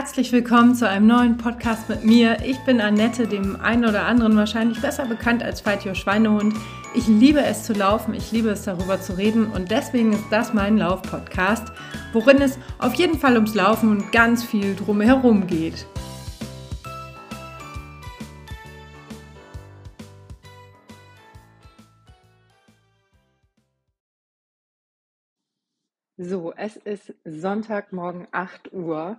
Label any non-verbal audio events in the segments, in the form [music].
Herzlich willkommen zu einem neuen Podcast mit mir. Ich bin Annette, dem einen oder anderen wahrscheinlich besser bekannt als Fight Schweinehund. Ich liebe es zu laufen, ich liebe es darüber zu reden und deswegen ist das mein Lauf-Podcast, worin es auf jeden Fall ums Laufen und ganz viel drumherum geht. So, es ist Sonntagmorgen 8 Uhr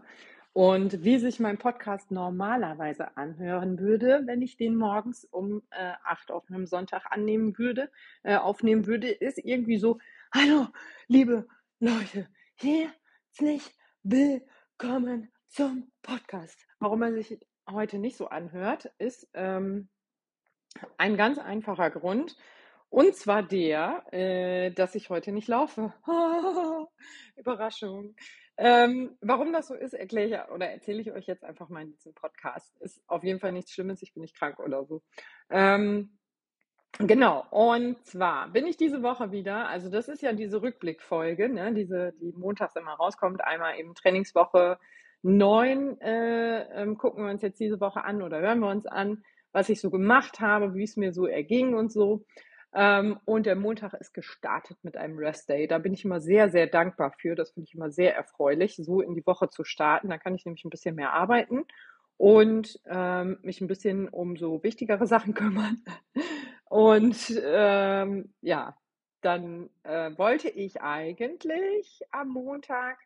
und wie sich mein Podcast normalerweise anhören würde, wenn ich den morgens um äh, 8 auf einem Sonntag annehmen würde, äh, aufnehmen würde, ist irgendwie so, hallo, liebe Leute, herzlich willkommen zum Podcast. Warum er sich heute nicht so anhört, ist ähm, ein ganz einfacher Grund. Und zwar der, äh, dass ich heute nicht laufe. [laughs] Überraschung. Ähm, warum das so ist, erkläre ich oder erzähle ich euch jetzt einfach mal in diesem Podcast. Ist auf jeden Fall nichts Schlimmes, ich bin nicht krank oder so. Ähm, genau, und zwar bin ich diese Woche wieder, also das ist ja diese Rückblickfolge, ne, diese, die montags immer rauskommt, einmal eben Trainingswoche 9 äh, ähm, gucken wir uns jetzt diese Woche an oder hören wir uns an, was ich so gemacht habe, wie es mir so erging und so. Ähm, und der Montag ist gestartet mit einem Rest Day. Da bin ich immer sehr, sehr dankbar für. Das finde ich immer sehr erfreulich, so in die Woche zu starten. Da kann ich nämlich ein bisschen mehr arbeiten und ähm, mich ein bisschen um so wichtigere [laughs] Sachen kümmern. Und ähm, ja, dann äh, wollte ich eigentlich am Montag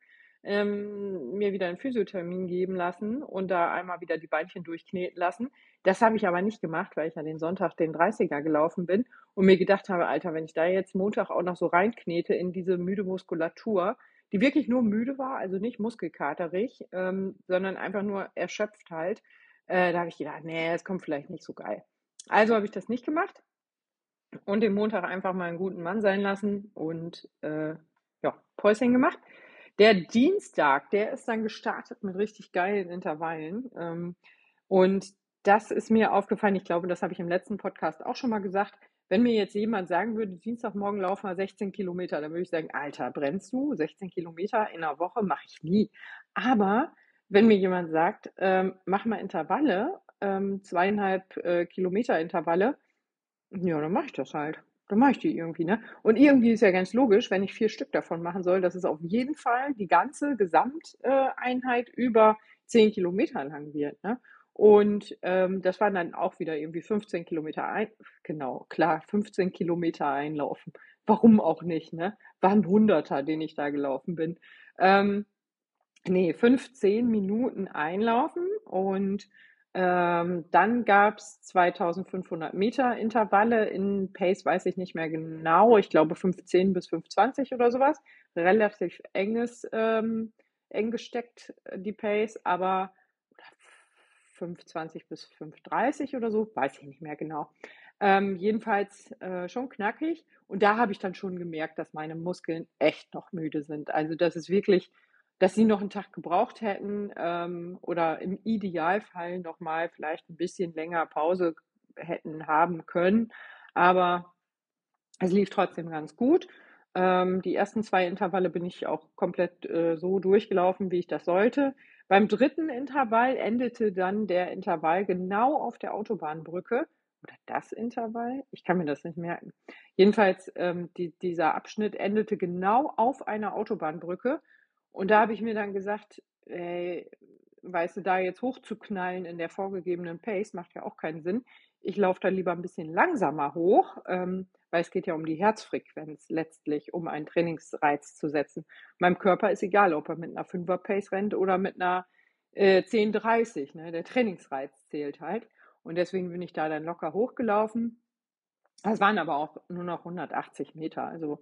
ähm, mir wieder einen Physiothermin geben lassen und da einmal wieder die Beinchen durchkneten lassen. Das habe ich aber nicht gemacht, weil ich ja den Sonntag den 30er gelaufen bin und mir gedacht habe, Alter, wenn ich da jetzt Montag auch noch so reinknete in diese müde Muskulatur, die wirklich nur müde war, also nicht muskelkaterig, ähm, sondern einfach nur erschöpft halt, äh, da habe ich gedacht, nee, es kommt vielleicht nicht so geil. Also habe ich das nicht gemacht und den Montag einfach mal einen guten Mann sein lassen und äh, ja, Päuschen gemacht. Der Dienstag, der ist dann gestartet mit richtig geilen Intervallen. Ähm, und das ist mir aufgefallen. Ich glaube, das habe ich im letzten Podcast auch schon mal gesagt. Wenn mir jetzt jemand sagen würde, Dienstagmorgen laufen wir 16 Kilometer, dann würde ich sagen, Alter, brennst du? 16 Kilometer in einer Woche mache ich nie. Aber wenn mir jemand sagt, ähm, mach mal Intervalle, ähm, zweieinhalb äh, Kilometer Intervalle, ja, dann mache ich das halt. Dann mache ich die irgendwie, ne? Und irgendwie ist ja ganz logisch, wenn ich vier Stück davon machen soll, dass es auf jeden Fall die ganze Gesamteinheit über zehn Kilometer lang wird, ne? Und ähm, das waren dann auch wieder irgendwie 15 Kilometer ein, genau, klar, 15 Kilometer einlaufen. Warum auch nicht, ne? Waren Hunderter, den ich da gelaufen bin. Ähm, nee, 15 Minuten einlaufen und ähm, dann gab es 2500 Meter Intervalle in Pace, weiß ich nicht mehr genau. Ich glaube 15 bis 520 oder sowas. Relativ enges, ähm, eng gesteckt, äh, die Pace, aber 520 bis 530 oder so, weiß ich nicht mehr genau. Ähm, jedenfalls äh, schon knackig. Und da habe ich dann schon gemerkt, dass meine Muskeln echt noch müde sind. Also das ist wirklich dass sie noch einen Tag gebraucht hätten ähm, oder im Idealfall noch mal vielleicht ein bisschen länger Pause hätten haben können. Aber es lief trotzdem ganz gut. Ähm, die ersten zwei Intervalle bin ich auch komplett äh, so durchgelaufen, wie ich das sollte. Beim dritten Intervall endete dann der Intervall genau auf der Autobahnbrücke. Oder das Intervall? Ich kann mir das nicht merken. Jedenfalls, ähm, die, dieser Abschnitt endete genau auf einer Autobahnbrücke. Und da habe ich mir dann gesagt, ey, weißt du, da jetzt hochzuknallen in der vorgegebenen Pace macht ja auch keinen Sinn. Ich laufe da lieber ein bisschen langsamer hoch, ähm, weil es geht ja um die Herzfrequenz letztlich, um einen Trainingsreiz zu setzen. Meinem Körper ist egal, ob er mit einer 5er Pace rennt oder mit einer äh, 10,30. Ne? Der Trainingsreiz zählt halt. Und deswegen bin ich da dann locker hochgelaufen. Es waren aber auch nur noch 180 Meter. Also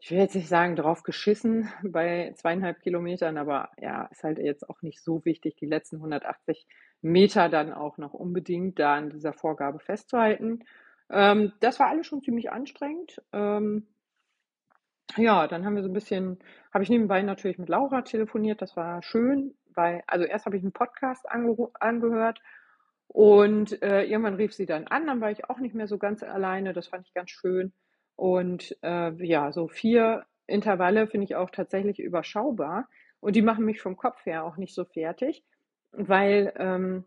ich will jetzt nicht sagen, drauf geschissen [laughs] bei zweieinhalb Kilometern, aber ja, ist halt jetzt auch nicht so wichtig, die letzten 180 Meter dann auch noch unbedingt da an dieser Vorgabe festzuhalten. Ähm, das war alles schon ziemlich anstrengend. Ähm, ja, dann haben wir so ein bisschen, habe ich nebenbei natürlich mit Laura telefoniert, das war schön, weil, also erst habe ich einen Podcast angehört und äh, irgendwann rief sie dann an, dann war ich auch nicht mehr so ganz alleine, das fand ich ganz schön. Und äh, ja, so vier Intervalle finde ich auch tatsächlich überschaubar. und die machen mich vom Kopf her auch nicht so fertig, weil, ähm,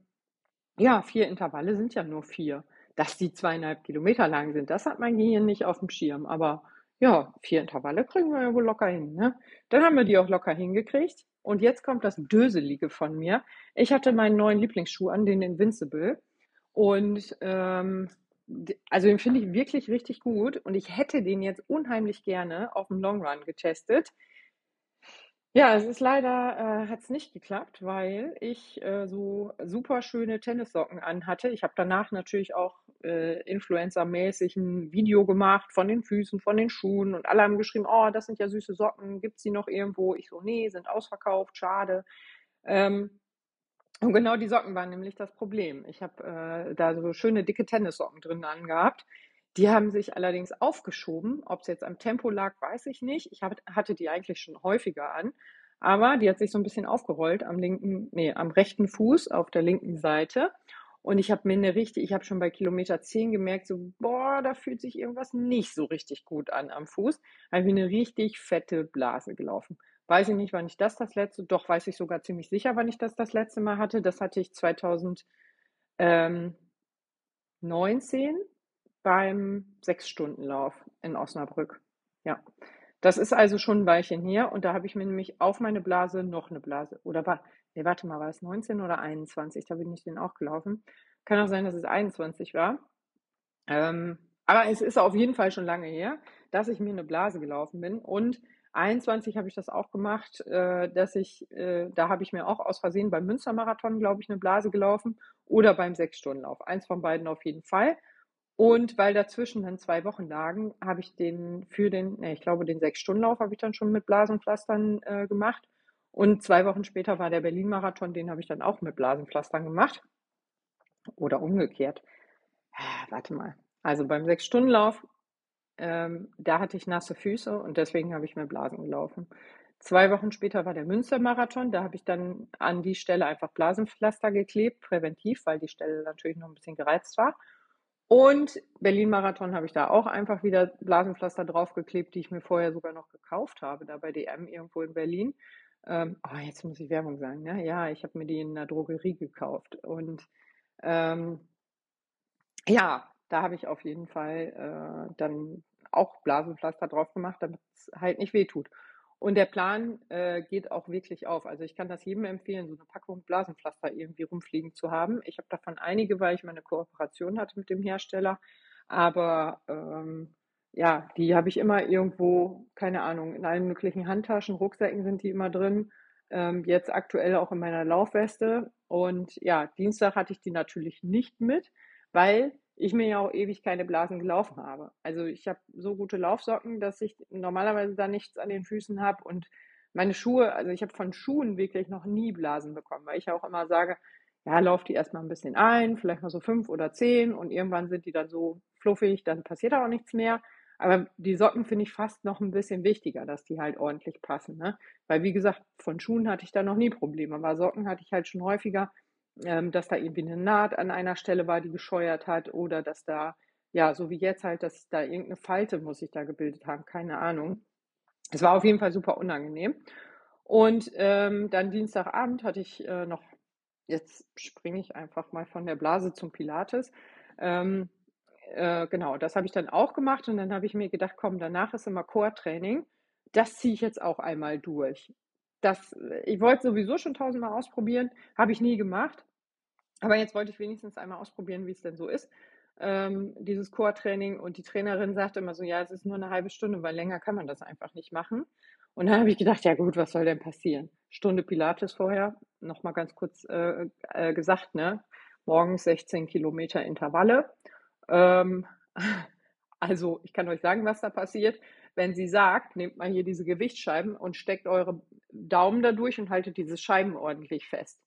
ja, 4 Intervalle sind ja nur 4. Dass die 2,5 Kilometer lang sind, das hat mein Gehirn nicht auf dem Schirm. Aber ja, 4 Intervalle kriegen wir ja wohl locker hin, ne? Dann haben wir die auch locker hingekriegt. Und jetzt kommt das Döselige von mir. Ich hatte meinen neuen Lieblingsschuh an, den Invincible. Und ähm, also den finde ich wirklich richtig gut. Und ich hätte den jetzt unheimlich gerne auf dem Long Run getestet. Ja, es ist leider, äh, hat es nicht geklappt, weil ich äh, so super schöne Tennissocken anhatte. Ich habe danach natürlich auch äh, influencermäßig ein Video gemacht von den Füßen, von den Schuhen und alle haben geschrieben, oh, das sind ja süße Socken, gibt's die noch irgendwo? Ich so, nee, sind ausverkauft, schade. Ähm, und genau die Socken waren nämlich das Problem. Ich habe äh, da so schöne dicke Tennissocken drin angehabt. Die haben sich allerdings aufgeschoben. Ob es jetzt am Tempo lag, weiß ich nicht. Ich hab, hatte die eigentlich schon häufiger an. Aber die hat sich so ein bisschen aufgerollt am linken, nee, am rechten Fuß auf der linken Seite. Und ich habe mir eine richtig, ich habe schon bei Kilometer 10 gemerkt, so, boah, da fühlt sich irgendwas nicht so richtig gut an am Fuß. Habe ich eine richtig fette Blase gelaufen. Weiß ich nicht, wann ich das das letzte, doch weiß ich sogar ziemlich sicher, wann ich das das letzte Mal hatte. Das hatte ich 2019 beim Sechs-Stunden-Lauf in Osnabrück. Ja, das ist also schon ein Weilchen her und da habe ich mir nämlich auf meine Blase noch eine Blase, oder war, nee, warte mal, war es 19 oder 21? Da bin ich den auch gelaufen. Kann auch sein, dass es 21 war. Ähm, aber es ist auf jeden Fall schon lange her, dass ich mir eine Blase gelaufen bin und 21 habe ich das auch gemacht, äh, dass ich, äh, da habe ich mir auch aus Versehen beim Münstermarathon, glaube ich, eine Blase gelaufen oder beim Sechs-Stunden-Lauf. Eins von beiden auf jeden Fall. Und weil dazwischen dann zwei Wochen lagen, habe ich den für den, ne, ich glaube, den Sechs-Stunden-Lauf habe ich dann schon mit Blasenpflastern äh, gemacht. Und zwei Wochen später war der Berlin-Marathon, den habe ich dann auch mit Blasenpflastern gemacht. Oder umgekehrt. Ah, warte mal. Also beim Sechs-Stunden-Lauf, ähm, da hatte ich nasse Füße und deswegen habe ich mir Blasen gelaufen. Zwei Wochen später war der Münster-Marathon. Da habe ich dann an die Stelle einfach Blasenpflaster geklebt, präventiv, weil die Stelle natürlich noch ein bisschen gereizt war. Und Berlin-Marathon habe ich da auch einfach wieder Blasenpflaster draufgeklebt, die ich mir vorher sogar noch gekauft habe, da bei DM irgendwo in Berlin. Ähm, oh, jetzt muss ich Werbung sagen. Ne? Ja, ich habe mir die in einer Drogerie gekauft. Und ähm, ja, da habe ich auf jeden Fall äh, dann auch Blasenpflaster drauf gemacht, damit es halt nicht wehtut. Und der Plan äh, geht auch wirklich auf. Also ich kann das jedem empfehlen, so eine Packung Blasenpflaster irgendwie rumfliegen zu haben. Ich habe davon einige, weil ich meine Kooperation hatte mit dem Hersteller. Aber ähm, ja, die habe ich immer irgendwo, keine Ahnung, in allen möglichen Handtaschen, Rucksäcken sind die immer drin. Ähm, jetzt aktuell auch in meiner Laufweste. Und ja, Dienstag hatte ich die natürlich nicht mit, weil ich mir ja auch ewig keine Blasen gelaufen habe. Also ich habe so gute Laufsocken, dass ich normalerweise da nichts an den Füßen habe und meine Schuhe, also ich habe von Schuhen wirklich noch nie Blasen bekommen, weil ich ja auch immer sage, ja, lauf die erstmal ein bisschen ein, vielleicht mal so fünf oder zehn und irgendwann sind die dann so fluffig, dann passiert auch nichts mehr. Aber die Socken finde ich fast noch ein bisschen wichtiger, dass die halt ordentlich passen. Ne? Weil wie gesagt, von Schuhen hatte ich da noch nie Probleme, aber Socken hatte ich halt schon häufiger ähm, dass da irgendwie eine Naht an einer Stelle war, die gescheuert hat oder dass da, ja, so wie jetzt halt, dass da irgendeine Falte muss sich da gebildet haben, keine Ahnung. Es war auf jeden Fall super unangenehm. Und ähm, dann Dienstagabend hatte ich äh, noch, jetzt springe ich einfach mal von der Blase zum Pilates. Ähm, äh, genau, das habe ich dann auch gemacht und dann habe ich mir gedacht, komm, danach ist immer Core-Training. Das ziehe ich jetzt auch einmal durch das, ich wollte sowieso schon tausendmal ausprobieren, habe ich nie gemacht. Aber jetzt wollte ich wenigstens einmal ausprobieren, wie es denn so ist. Ähm, dieses Core-Training und die Trainerin sagte immer so, ja, es ist nur eine halbe Stunde, weil länger kann man das einfach nicht machen. Und dann habe ich gedacht, ja gut, was soll denn passieren? Stunde Pilates vorher, nochmal ganz kurz äh, äh, gesagt, ne? Morgens 16 Kilometer Intervalle. Ähm, [laughs] also ich kann euch sagen, was da passiert wenn sie sagt, nehmt mal hier diese Gewichtsscheiben und steckt eure Daumen da durch und haltet diese Scheiben ordentlich fest.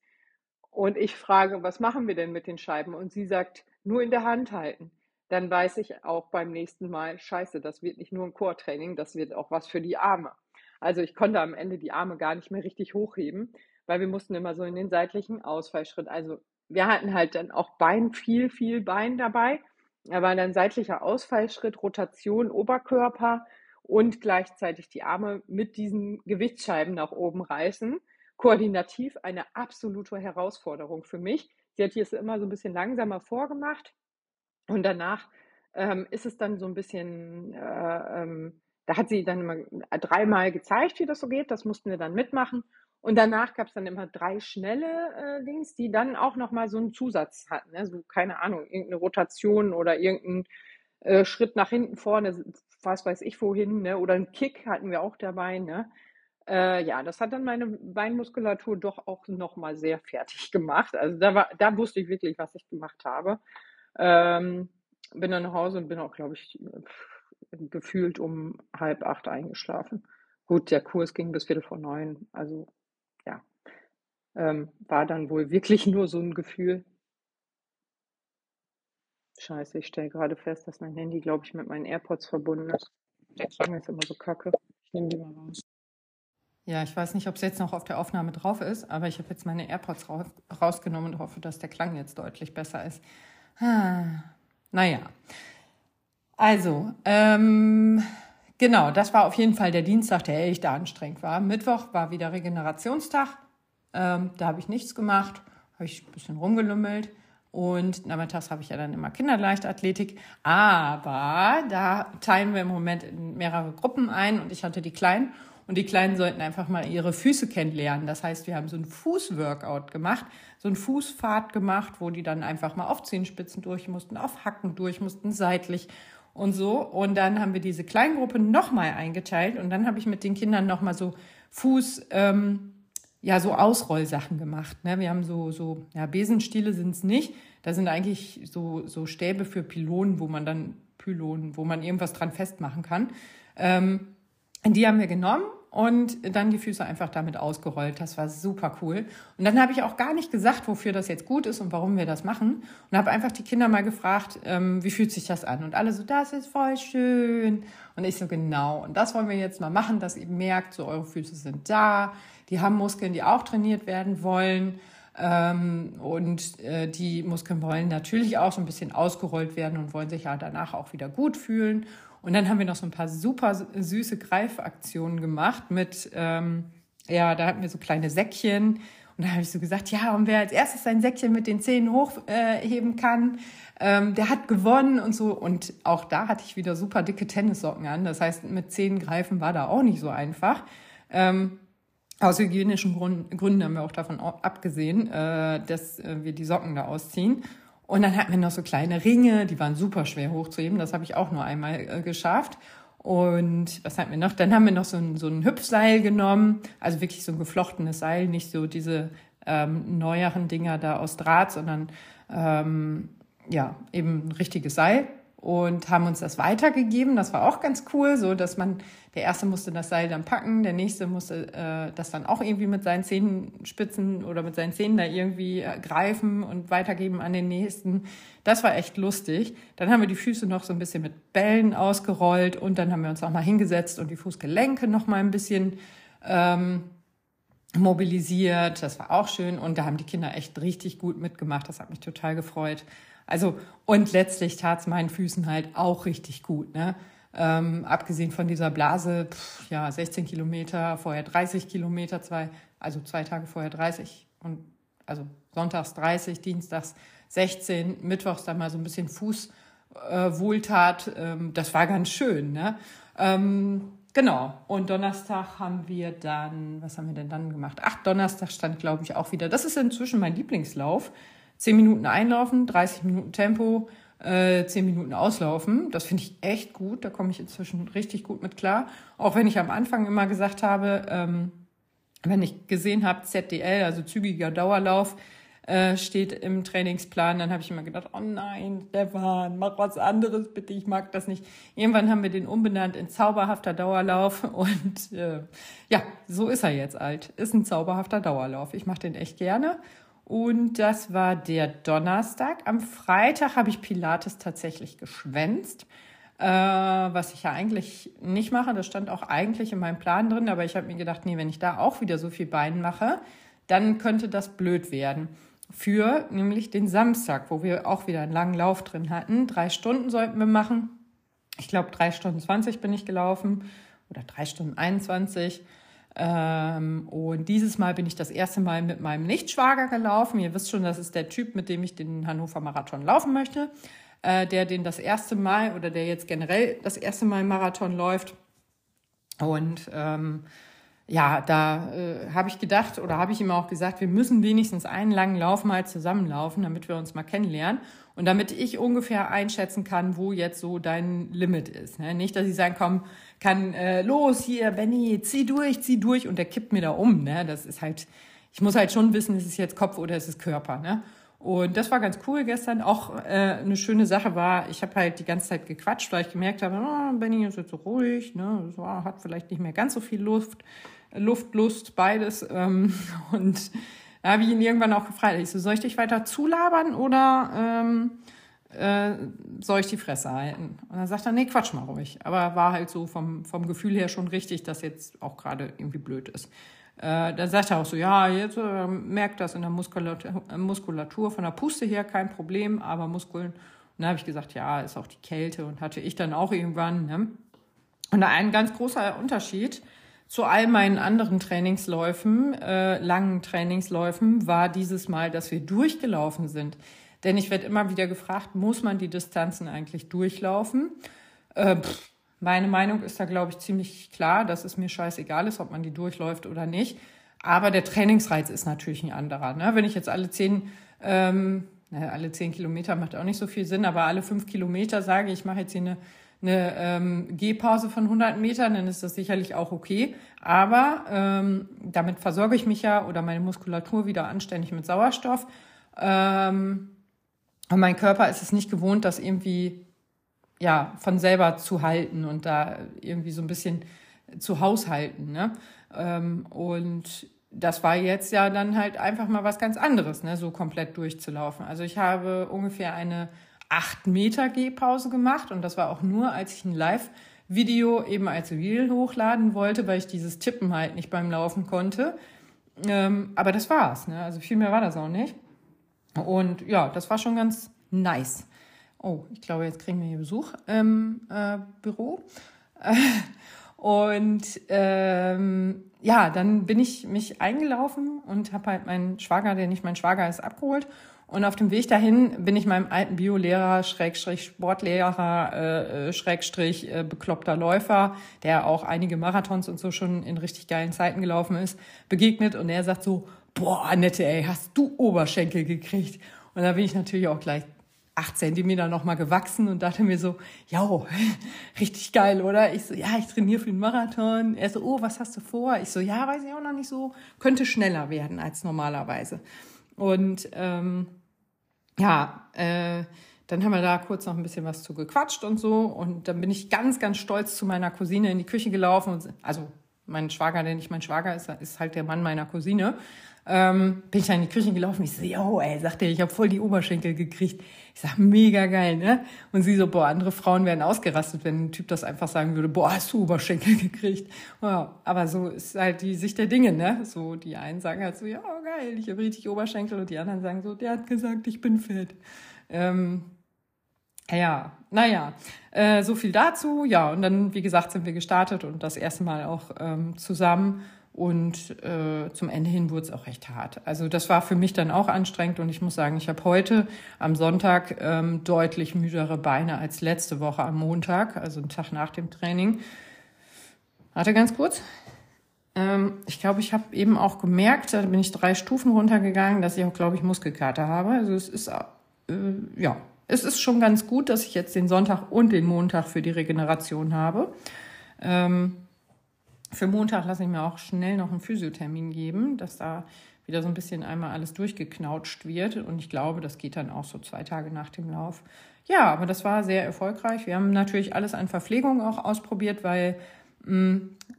Und ich frage, was machen wir denn mit den Scheiben? Und sie sagt, nur in der Hand halten. Dann weiß ich auch beim nächsten Mal, scheiße, das wird nicht nur ein Core-Training, das wird auch was für die Arme. Also ich konnte am Ende die Arme gar nicht mehr richtig hochheben, weil wir mussten immer so in den seitlichen Ausfallschritt. Also wir hatten halt dann auch Bein, viel, viel Bein dabei. Da war dann seitlicher Ausfallschritt, Rotation, Oberkörper und gleichzeitig die Arme mit diesen Gewichtsscheiben nach oben reißen. Koordinativ eine absolute Herausforderung für mich. Sie hat hier es immer so ein bisschen langsamer vorgemacht und danach ähm, ist es dann so ein bisschen, äh, ähm, da hat sie dann immer dreimal gezeigt, wie das so geht. Das mussten wir dann mitmachen. Und danach gab es dann immer drei schnelle äh, Dings, die dann auch nochmal so einen Zusatz hatten. Ne? Keine Ahnung, irgendeine Rotation oder irgendein äh, Schritt nach hinten vorne, was weiß ich wohin, ne? oder ein Kick hatten wir auch dabei. Ne? Äh, ja, das hat dann meine Beinmuskulatur doch auch nochmal sehr fertig [laughs] gemacht. Also da, war, da wusste ich wirklich, was ich gemacht habe. Ähm, bin dann nach Hause und bin auch, glaube ich, gefühlt um halb acht eingeschlafen. Gut, der Kurs ging bis Viertel vor neun. Also ja, ähm, war dann wohl wirklich nur so ein Gefühl. Scheiße, ich stelle gerade fest, dass mein Handy, glaube ich, mit meinen AirPods verbunden ist. Der Klang ist immer so kacke. Ich nehme die mal raus. Ja, ich weiß nicht, ob es jetzt noch auf der Aufnahme drauf ist, aber ich habe jetzt meine AirPods raus, rausgenommen und hoffe, dass der Klang jetzt deutlich besser ist. Ah, naja. Also, ähm, genau, das war auf jeden Fall der Dienstag, der echt anstrengend war. Mittwoch war wieder Regenerationstag. Ähm, da habe ich nichts gemacht, habe ich ein bisschen rumgelümmelt. Und nachmittags habe ich ja dann immer Kinderleichtathletik. Aber da teilen wir im Moment in mehrere Gruppen ein und ich hatte die Kleinen. Und die Kleinen sollten einfach mal ihre Füße kennenlernen. Das heißt, wir haben so ein Fußworkout gemacht, so ein Fußfahrt gemacht, wo die dann einfach mal auf Zehenspitzen durch mussten, auf Hacken durch mussten, seitlich und so. Und dann haben wir diese Kleingruppe nochmal eingeteilt und dann habe ich mit den Kindern nochmal so Fuß, ähm, ja, so Ausrollsachen gemacht. Ne? Wir haben so, so, ja, Besenstiele sind es nicht. Da sind eigentlich so, so Stäbe für Pylonen, wo man dann, Pylonen, wo man irgendwas dran festmachen kann. Ähm, die haben wir genommen und dann die Füße einfach damit ausgerollt. Das war super cool. Und dann habe ich auch gar nicht gesagt, wofür das jetzt gut ist und warum wir das machen. Und habe einfach die Kinder mal gefragt, ähm, wie fühlt sich das an? Und alle so, das ist voll schön. Und ich so, genau. Und das wollen wir jetzt mal machen, dass ihr merkt, so eure Füße sind da. Die haben Muskeln, die auch trainiert werden wollen. Ähm, und äh, die Muskeln wollen natürlich auch so ein bisschen ausgerollt werden und wollen sich ja danach auch wieder gut fühlen. Und dann haben wir noch so ein paar super süße Greifaktionen gemacht mit, ähm, ja, da hatten wir so kleine Säckchen. Und da habe ich so gesagt, ja, und wer als erstes sein Säckchen mit den Zähnen hochheben äh, kann, ähm, der hat gewonnen und so. Und auch da hatte ich wieder super dicke Tennissocken an. Das heißt, mit Zähnen greifen war da auch nicht so einfach. Ähm, aus hygienischen Gründen haben wir auch davon abgesehen, äh, dass äh, wir die Socken da ausziehen. Und dann hatten wir noch so kleine Ringe, die waren super schwer hochzuheben. Das habe ich auch nur einmal äh, geschafft. Und was hatten wir noch? Dann haben wir noch so ein, so ein Hüpfseil genommen, also wirklich so ein geflochtenes Seil, nicht so diese ähm, neueren Dinger da aus Draht, sondern ähm, ja, eben ein richtiges Seil und haben uns das weitergegeben. Das war auch ganz cool, so dass man, der erste musste das Seil dann packen, der nächste musste äh, das dann auch irgendwie mit seinen Zehenspitzen oder mit seinen Zähnen da irgendwie äh, greifen und weitergeben an den nächsten. Das war echt lustig. Dann haben wir die Füße noch so ein bisschen mit Bällen ausgerollt und dann haben wir uns auch mal hingesetzt und die Fußgelenke noch mal ein bisschen ähm, mobilisiert. Das war auch schön und da haben die Kinder echt richtig gut mitgemacht. Das hat mich total gefreut. Also, und letztlich tat es meinen Füßen halt auch richtig gut. Ne? Ähm, abgesehen von dieser Blase, pff, ja, 16 Kilometer, vorher 30 Kilometer, zwei, also zwei Tage vorher 30 und also sonntags 30, dienstags 16, mittwochs dann mal so ein bisschen Fußwohltat. Äh, ähm, das war ganz schön. Ne? Ähm, genau. Und Donnerstag haben wir dann, was haben wir denn dann gemacht? Ach, Donnerstag stand, glaube ich, auch wieder. Das ist inzwischen mein Lieblingslauf. 10 Minuten einlaufen, 30 Minuten Tempo, äh, 10 Minuten auslaufen. Das finde ich echt gut. Da komme ich inzwischen richtig gut mit klar. Auch wenn ich am Anfang immer gesagt habe, ähm, wenn ich gesehen habe, ZDL, also zügiger Dauerlauf, äh, steht im Trainingsplan, dann habe ich immer gedacht, oh nein, Stefan, mach was anderes bitte, ich mag das nicht. Irgendwann haben wir den umbenannt in zauberhafter Dauerlauf [laughs] und äh, ja, so ist er jetzt alt. Ist ein zauberhafter Dauerlauf. Ich mache den echt gerne und das war der Donnerstag. Am Freitag habe ich Pilates tatsächlich geschwänzt, äh, was ich ja eigentlich nicht mache. Das stand auch eigentlich in meinem Plan drin, aber ich habe mir gedacht, nee, wenn ich da auch wieder so viel Bein mache, dann könnte das blöd werden. Für nämlich den Samstag, wo wir auch wieder einen langen Lauf drin hatten. Drei Stunden sollten wir machen. ich glaube, drei Stunden 20 bin ich gelaufen oder drei Stunden 21. Ähm, und dieses Mal bin ich das erste Mal mit meinem Nichtschwager gelaufen. Ihr wisst schon, das ist der Typ, mit dem ich den Hannover Marathon laufen möchte, äh, der den das erste Mal oder der jetzt generell das erste Mal Marathon läuft. Und ähm, ja, da äh, habe ich gedacht oder habe ich ihm auch gesagt, wir müssen wenigstens einen langen Lauf mal zusammenlaufen, damit wir uns mal kennenlernen und damit ich ungefähr einschätzen kann, wo jetzt so dein Limit ist. Ne? Nicht, dass ich sagen komm, kann äh, los hier, Benny, zieh durch, zieh durch und der kippt mir da um. Ne? Das ist halt, ich muss halt schon wissen, ist es jetzt Kopf oder ist es Körper. Ne? Und das war ganz cool gestern. Auch äh, eine schöne Sache war, ich habe halt die ganze Zeit gequatscht, weil ich gemerkt habe, oh, Benny ist jetzt so ruhig, ne? Das war, hat vielleicht nicht mehr ganz so viel Luft. Luft, Lust, beides. Ähm, [laughs] und da habe ich ihn irgendwann auch gefragt. Ich so, soll ich dich weiter zulabern oder ähm, äh, soll ich die Fresse halten? Und dann sagt er, nee, quatsch mal ruhig. Aber war halt so vom, vom Gefühl her schon richtig, dass jetzt auch gerade irgendwie blöd ist. Äh, dann sagt er auch so, ja, jetzt äh, merkt das in der Muskulatur, Muskulatur von der Puste her kein Problem, aber Muskeln. Und dann habe ich gesagt, ja, ist auch die Kälte und hatte ich dann auch irgendwann. Ne? Und ein ganz großer Unterschied zu all meinen anderen Trainingsläufen, äh, langen Trainingsläufen, war dieses Mal, dass wir durchgelaufen sind. Denn ich werde immer wieder gefragt, muss man die Distanzen eigentlich durchlaufen? Äh, pff, meine Meinung ist da, glaube ich, ziemlich klar, dass es mir scheißegal ist, ob man die durchläuft oder nicht. Aber der Trainingsreiz ist natürlich ein anderer. Ne? Wenn ich jetzt alle zehn, ähm, alle zehn Kilometer macht auch nicht so viel Sinn, aber alle fünf Kilometer sage, ich mache jetzt hier eine eine ähm, Gehpause von 100 Metern, dann ist das sicherlich auch okay. Aber ähm, damit versorge ich mich ja oder meine Muskulatur wieder anständig mit Sauerstoff. Ähm, und mein Körper ist es nicht gewohnt, das irgendwie ja von selber zu halten und da irgendwie so ein bisschen zu haushalten. Ne? Ähm, und das war jetzt ja dann halt einfach mal was ganz anderes, ne? so komplett durchzulaufen. Also ich habe ungefähr eine acht Meter Gehpause gemacht und das war auch nur, als ich ein Live-Video eben als Reel hochladen wollte, weil ich dieses Tippen halt nicht beim Laufen konnte. Ähm, aber das war's, ne? Also viel mehr war das auch nicht. Und ja, das war schon ganz nice. Oh, ich glaube, jetzt kriegen wir hier Besuch im äh, Büro. [laughs] und ähm, ja, dann bin ich mich eingelaufen und habe halt meinen Schwager, der nicht mein Schwager ist, abgeholt und auf dem Weg dahin bin ich meinem alten Biolehrer, Schrägstrich Sportlehrer, äh, äh, Schrägstrich äh, bekloppter Läufer, der auch einige Marathons und so schon in richtig geilen Zeiten gelaufen ist, begegnet. Und er sagt so, boah, Annette, ey, hast du Oberschenkel gekriegt? Und da bin ich natürlich auch gleich acht Zentimeter nochmal gewachsen und dachte mir so, ja, [laughs] richtig geil, oder? Ich so, ja, ich trainiere für den Marathon. Er so, oh, was hast du vor? Ich so, ja, weiß ich auch noch nicht so. Könnte schneller werden als normalerweise. Und ähm, ja, äh, dann haben wir da kurz noch ein bisschen was zu gequatscht und so. Und dann bin ich ganz, ganz stolz zu meiner Cousine in die Küche gelaufen. Und, also mein Schwager, der nicht mein Schwager ist, ist halt der Mann meiner Cousine ähm, bin ich da in die Küche gelaufen. Ich so, yo, ey, sagt er, ich habe voll die Oberschenkel gekriegt. Ich sag, mega geil, ne? Und sie so, boah, andere Frauen wären ausgerastet, wenn ein Typ das einfach sagen würde, boah, hast du Oberschenkel [laughs] gekriegt. Ja, aber so ist halt die Sicht der Dinge, ne? So, die einen sagen halt so, ja, geil, ich habe richtig Oberschenkel und die anderen sagen so, der hat gesagt, ich bin fett. Ähm, ja, naja, äh, so viel dazu. Ja, und dann, wie gesagt, sind wir gestartet und das erste Mal auch ähm, zusammen. Und äh, zum Ende hin wurde es auch recht hart. Also das war für mich dann auch anstrengend und ich muss sagen, ich habe heute am Sonntag ähm, deutlich müdere Beine als letzte Woche am Montag, also einen Tag nach dem Training. Warte ganz kurz. Ähm, ich glaube, ich habe eben auch gemerkt, da bin ich drei Stufen runtergegangen, dass ich auch, glaube ich, Muskelkater habe. Also es ist, äh, ja, es ist schon ganz gut, dass ich jetzt den Sonntag und den Montag für die Regeneration habe. Ähm, für Montag lasse ich mir auch schnell noch einen Physiothermin geben, dass da wieder so ein bisschen einmal alles durchgeknautscht wird. Und ich glaube, das geht dann auch so zwei Tage nach dem Lauf. Ja, aber das war sehr erfolgreich. Wir haben natürlich alles an Verpflegung auch ausprobiert, weil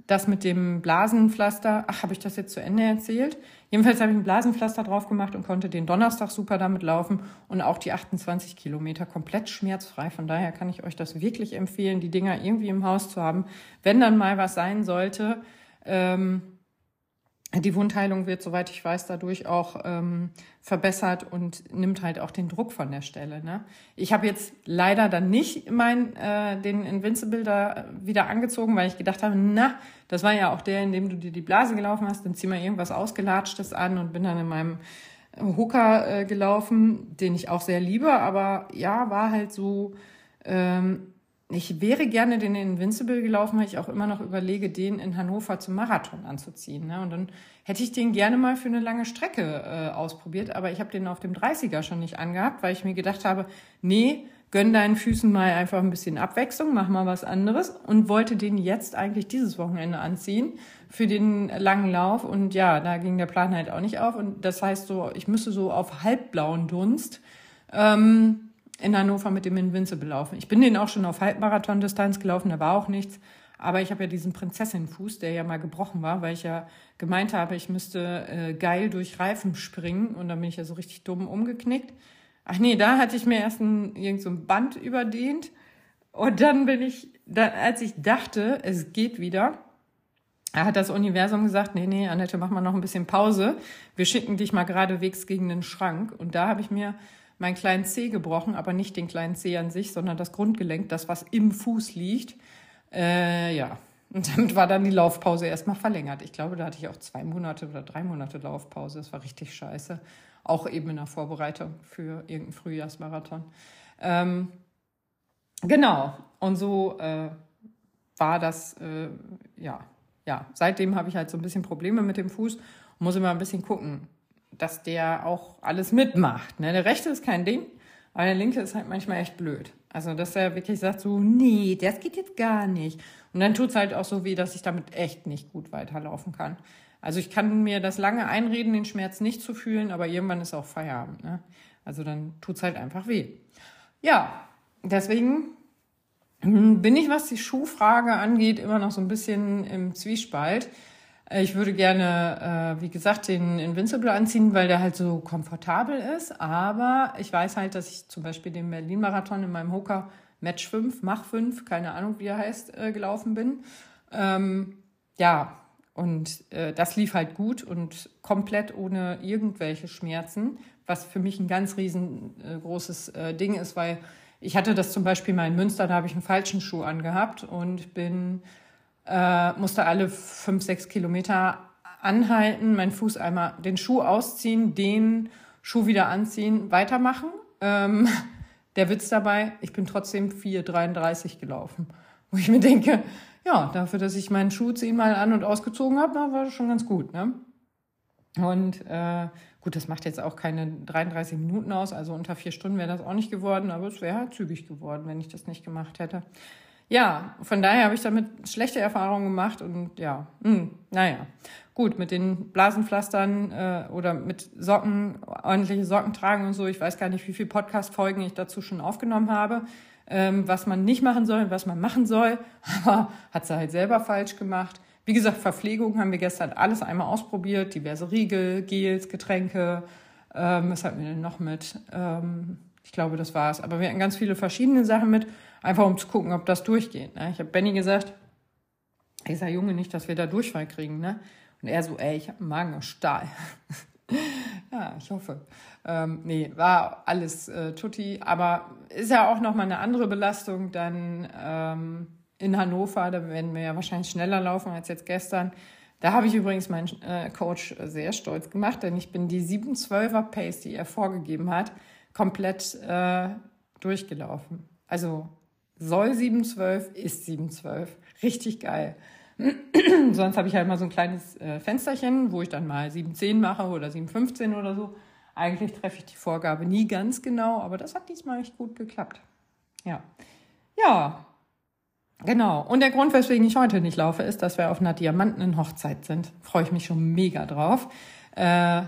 das mit dem Blasenpflaster, ach, habe ich das jetzt zu Ende erzählt? Jedenfalls habe ich ein Blasenpflaster drauf gemacht und konnte den Donnerstag super damit laufen und auch die 28 Kilometer komplett schmerzfrei. Von daher kann ich euch das wirklich empfehlen, die Dinger irgendwie im Haus zu haben. Wenn dann mal was sein sollte, ähm, die Wundheilung wird, soweit ich weiß, dadurch auch ähm, verbessert und nimmt halt auch den Druck von der Stelle. Ne? Ich habe jetzt leider dann nicht mein, äh, den Invincible da wieder angezogen, weil ich gedacht habe, na, das war ja auch der, in dem du dir die Blase gelaufen hast, dann zieh mal irgendwas Ausgelatschtes an und bin dann in meinem Hooker äh, gelaufen, den ich auch sehr liebe, aber ja, war halt so, ähm, ich wäre gerne den Invincible gelaufen, weil ich auch immer noch überlege, den in Hannover zum Marathon anzuziehen. Ne? Und dann hätte ich den gerne mal für eine lange Strecke äh, ausprobiert, aber ich habe den auf dem 30er schon nicht angehabt, weil ich mir gedacht habe, nee, gönn deinen Füßen mal einfach ein bisschen Abwechslung, mach mal was anderes und wollte den jetzt eigentlich dieses Wochenende anziehen für den langen Lauf. Und ja, da ging der Plan halt auch nicht auf. Und das heißt so, ich müsste so auf halbblauen Dunst. Ähm, in Hannover mit dem Invincible laufen. Ich bin den auch schon auf Halbmarathon-Distanz gelaufen, da war auch nichts. Aber ich habe ja diesen Prinzessin-Fuß, der ja mal gebrochen war, weil ich ja gemeint habe, ich müsste äh, geil durch Reifen springen und dann bin ich ja so richtig dumm umgeknickt. Ach nee, da hatte ich mir erst ein, irgend so ein Band überdehnt und dann bin ich, da, als ich dachte, es geht wieder, hat das Universum gesagt, nee, nee, Annette, mach mal noch ein bisschen Pause. Wir schicken dich mal geradewegs gegen den Schrank. Und da habe ich mir meinen kleinen Zeh gebrochen, aber nicht den kleinen Zeh an sich, sondern das Grundgelenk, das was im Fuß liegt. Äh, ja, und damit war dann die Laufpause erstmal verlängert. Ich glaube, da hatte ich auch zwei Monate oder drei Monate Laufpause. Das war richtig scheiße. Auch eben in der Vorbereitung für irgendeinen Frühjahrsmarathon. Ähm, genau. Und so äh, war das, äh, ja, ja. Seitdem habe ich halt so ein bisschen Probleme mit dem Fuß muss immer ein bisschen gucken dass der auch alles mitmacht. Ne? Der rechte ist kein Ding, aber der linke ist halt manchmal echt blöd. Also, dass er wirklich sagt so, nee, das geht jetzt gar nicht. Und dann tut's halt auch so weh, dass ich damit echt nicht gut weiterlaufen kann. Also ich kann mir das lange einreden, den Schmerz nicht zu fühlen, aber irgendwann ist auch Feierabend. Ne? Also dann tut's halt einfach weh. Ja, deswegen bin ich, was die Schuhfrage angeht, immer noch so ein bisschen im Zwiespalt. Äh, ich würde gerne, äh, wie gesagt, den Invincible anziehen, weil der halt so komfortabel ist. Aber ich weiß halt, dass ich zum Beispiel den Berlin-Marathon in meinem Hoka Match 5, Mach 5, keine Ahnung, wie er heißt, äh, gelaufen bin. Ähm, ja, und äh, das lief halt gut und komplett ohne irgendwelche Schmerzen, was für mich ein ganz riesengroßes äh, Ding ist, weil ich hatte das zum Beispiel mal in Münster, da habe ich einen falschen Schuh angehabt und bin äh, musste alle fünf, sechs Kilometer anhalten, meinen Fuß einmal den Schuh ausziehen, den Schuh wieder anziehen, weitermachen. Ähm, [laughs] der Witz dabei, ich bin trotzdem 4,33 gelaufen. [laughs] Wo ich mir denke, ja, dafür, dass ich meinen Schuh zehnmal an- und ausgezogen habe, war das schon ganz gut. Ne? Und äh, gut, das macht jetzt auch keine 33 Minuten aus, also unter vier Stunden wäre das auch nicht geworden, aber es wäre halt zügig geworden, wenn ich das nicht gemacht hätte ja, von daher habe ich damit schlechte Erfahrungen gemacht und ja, mh, hm, naja. Gut, mit den Blasenpflastern äh, oder mit Socken, ordentliche Socken tragen und so. Ich weiß gar nicht, wie viele Podcast-Folgen ich dazu schon aufgenommen habe, ähm, was man nicht machen soll, was man machen soll. [laughs] Aber hat sie halt selber falsch gemacht. Wie gesagt, Verpflegung haben wir gestern alles einmal ausprobiert. Diverse Riegel, Gels, Getränke. Ähm, was hatten wir denn noch mit? Ähm, ich glaube, das war's. Aber wir hatten ganz viele verschiedene Sachen mit. Einfach um zu gucken, ob das durchgeht. Ne? Ich habe Benny gesagt, ich sage Junge nicht, dass wir da Durchfall kriegen. Ne? Und er so, ey, ich habe einen Magen aus Stahl. [laughs] ja, ich hoffe. Ähm, nee, war alles äh, tutti. Aber ist ja auch nochmal eine andere Belastung dann ähm, in Hannover. Da werden wir ja wahrscheinlich schneller laufen als jetzt gestern. Da habe ich übrigens meinen äh, Coach sehr stolz gemacht, denn ich bin die 712er Pace, die er vorgegeben hat, komplett äh, durchgelaufen. Also soll 712, ist 712. Richtig geil. [clears throat] Sonst habe ich halt mal so ein kleines äh, Fensterchen, wo ich dann mal 710 mache oder 715 oder so. Eigentlich treffe ich die Vorgabe nie ganz genau, aber das hat diesmal echt gut geklappt. Ja. Ja. Genau. Und der Grund, weswegen ich heute nicht laufe, ist, dass wir auf einer diamantenen Hochzeit sind. Freue ich mich schon mega drauf. Äh,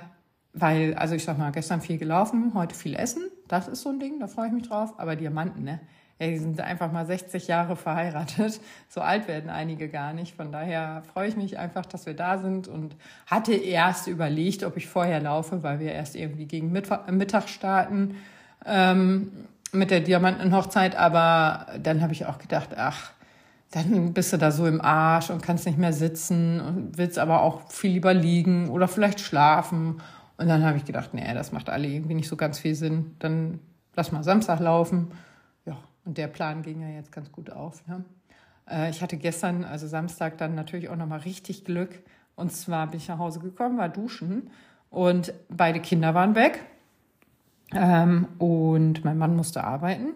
weil, also ich sag mal, gestern viel gelaufen, heute viel essen. Das ist so ein Ding, da freue ich mich drauf. Aber Diamanten, ne? Ey, die sind einfach mal 60 Jahre verheiratet. [laughs] So alt werden einige gar nicht. Von daher freue ich mich einfach, dass wir da sind und hatte erst überlegt, ob ich vorher laufe, weil wir erst irgendwie gegen Mittag starten ähm, mit der Diamantenhochzeit. Aber dann habe ich auch gedacht, ach, dann bist du da so im Arsch und kannst nicht mehr sitzen und willst aber auch viel lieber liegen oder vielleicht schlafen. Und dann habe ich gedacht, nee, das macht alle irgendwie nicht so ganz viel Sinn. Dann lass mal Samstag laufen. Und der Plan ging ja jetzt ganz gut auf. Ne? Äh, ich hatte gestern, also Samstag, dann natürlich auch nochmal richtig Glück. Und zwar bin ich nach Hause gekommen, war duschen und beide Kinder waren weg. Ähm, und mein Mann musste arbeiten.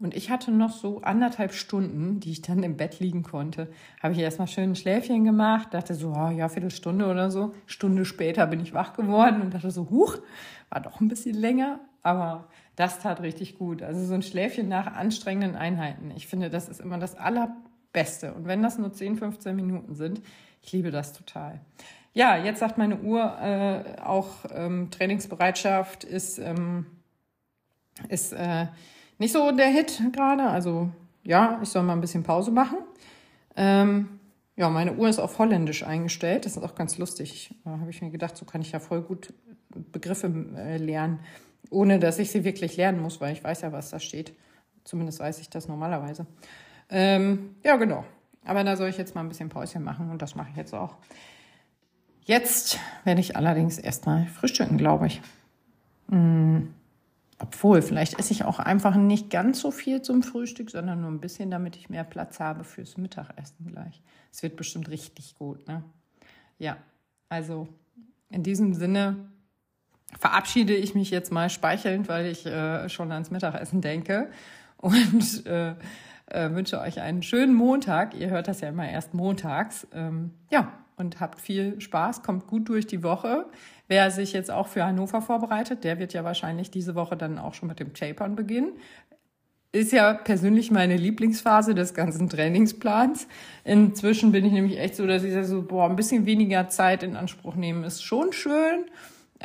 Und ich hatte noch so anderthalb Stunden, die ich dann im Bett liegen konnte. Habe ich erstmal schön ein Schläfchen gemacht, dachte so, oh, ja, Viertelstunde oder so. Stunde später bin ich wach geworden und dachte so, huch, war doch ein bisschen länger, aber das tat richtig gut. Also so ein Schläfchen nach anstrengenden Einheiten. Ich finde, das ist immer das Allerbeste. Und wenn das nur 10, 15 Minuten sind, ich liebe das total. Ja, jetzt sagt meine Uhr äh, auch ähm, Trainingsbereitschaft ist, ähm, ist äh, nicht so der Hit gerade. Also ja, ich soll mal ein bisschen Pause machen. Ähm, ja, meine Uhr ist auf Holländisch eingestellt. Das ist auch ganz lustig. Da habe ich mir gedacht, so kann ich ja voll gut Begriffe äh, lernen, ohne dass ich sie wirklich lernen muss, weil ich weiß ja, was da steht. Zumindest weiß ich das normalerweise. Ähm, ja, genau. Aber da soll ich jetzt mal ein bisschen Päuschen machen und das mache ich jetzt auch. Jetzt werde ich allerdings erstmal frühstücken, glaube ich. Hm. Obwohl, vielleicht esse ich auch einfach nicht ganz so viel zum Frühstück, sondern nur ein bisschen, damit ich mehr Platz habe fürs Mittagessen gleich. Es wird bestimmt richtig gut, ne? Ja, also in diesem Sinne verabschiede ich mich jetzt mal speichelnd, weil ich äh, schon ans Mittagessen denke und [laughs] äh, äh, wünsche euch einen schönen Montag. Ihr hört das ja immer erst montags. Ähm, ja, und habt viel Spaß, kommt gut durch die Woche. Wer sich jetzt auch für Hannover vorbereitet, der wird ja wahrscheinlich diese Woche dann auch schon mit dem Tapern beginnen. Ist ja persönlich meine Lieblingsphase des ganzen Trainingsplans. Inzwischen bin ich nämlich echt so, dass ich so, boah, ein bisschen weniger Zeit in Anspruch nehmen ist schon schön.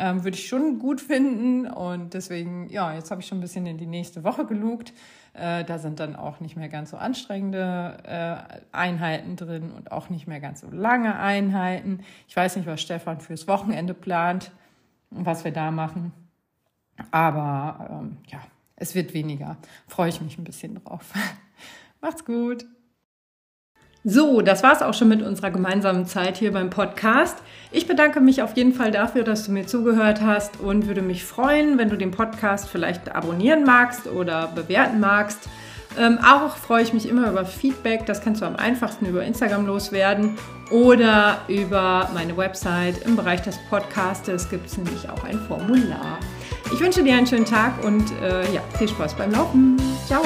Ähm, würde ich schon gut finden. Und deswegen, ja, jetzt habe ich schon ein bisschen in die nächste Woche gelugt. Äh, da sind dann auch nicht mehr ganz so anstrengende äh, Einheiten drin und auch nicht mehr ganz so lange Einheiten. Ich weiß nicht, was Stefan fürs Wochenende plant und was wir da machen. Aber ähm, ja, es wird weniger. Freue ich mich ein bisschen drauf. [laughs] Macht's gut. So, das war's auch schon mit unserer gemeinsamen Zeit hier beim Podcast. Ich bedanke mich auf jeden Fall dafür, dass du mir zugehört hast und würde mich freuen, wenn du den Podcast vielleicht abonnieren magst oder bewerten magst. Ähm, auch freue ich mich immer über Feedback. Das kannst du am einfachsten über Instagram loswerden oder über meine Website. Im Bereich des Podcastes gibt es nämlich auch ein Formular. Ich wünsche dir einen schönen Tag und äh, ja, viel Spaß beim Laufen. Ciao!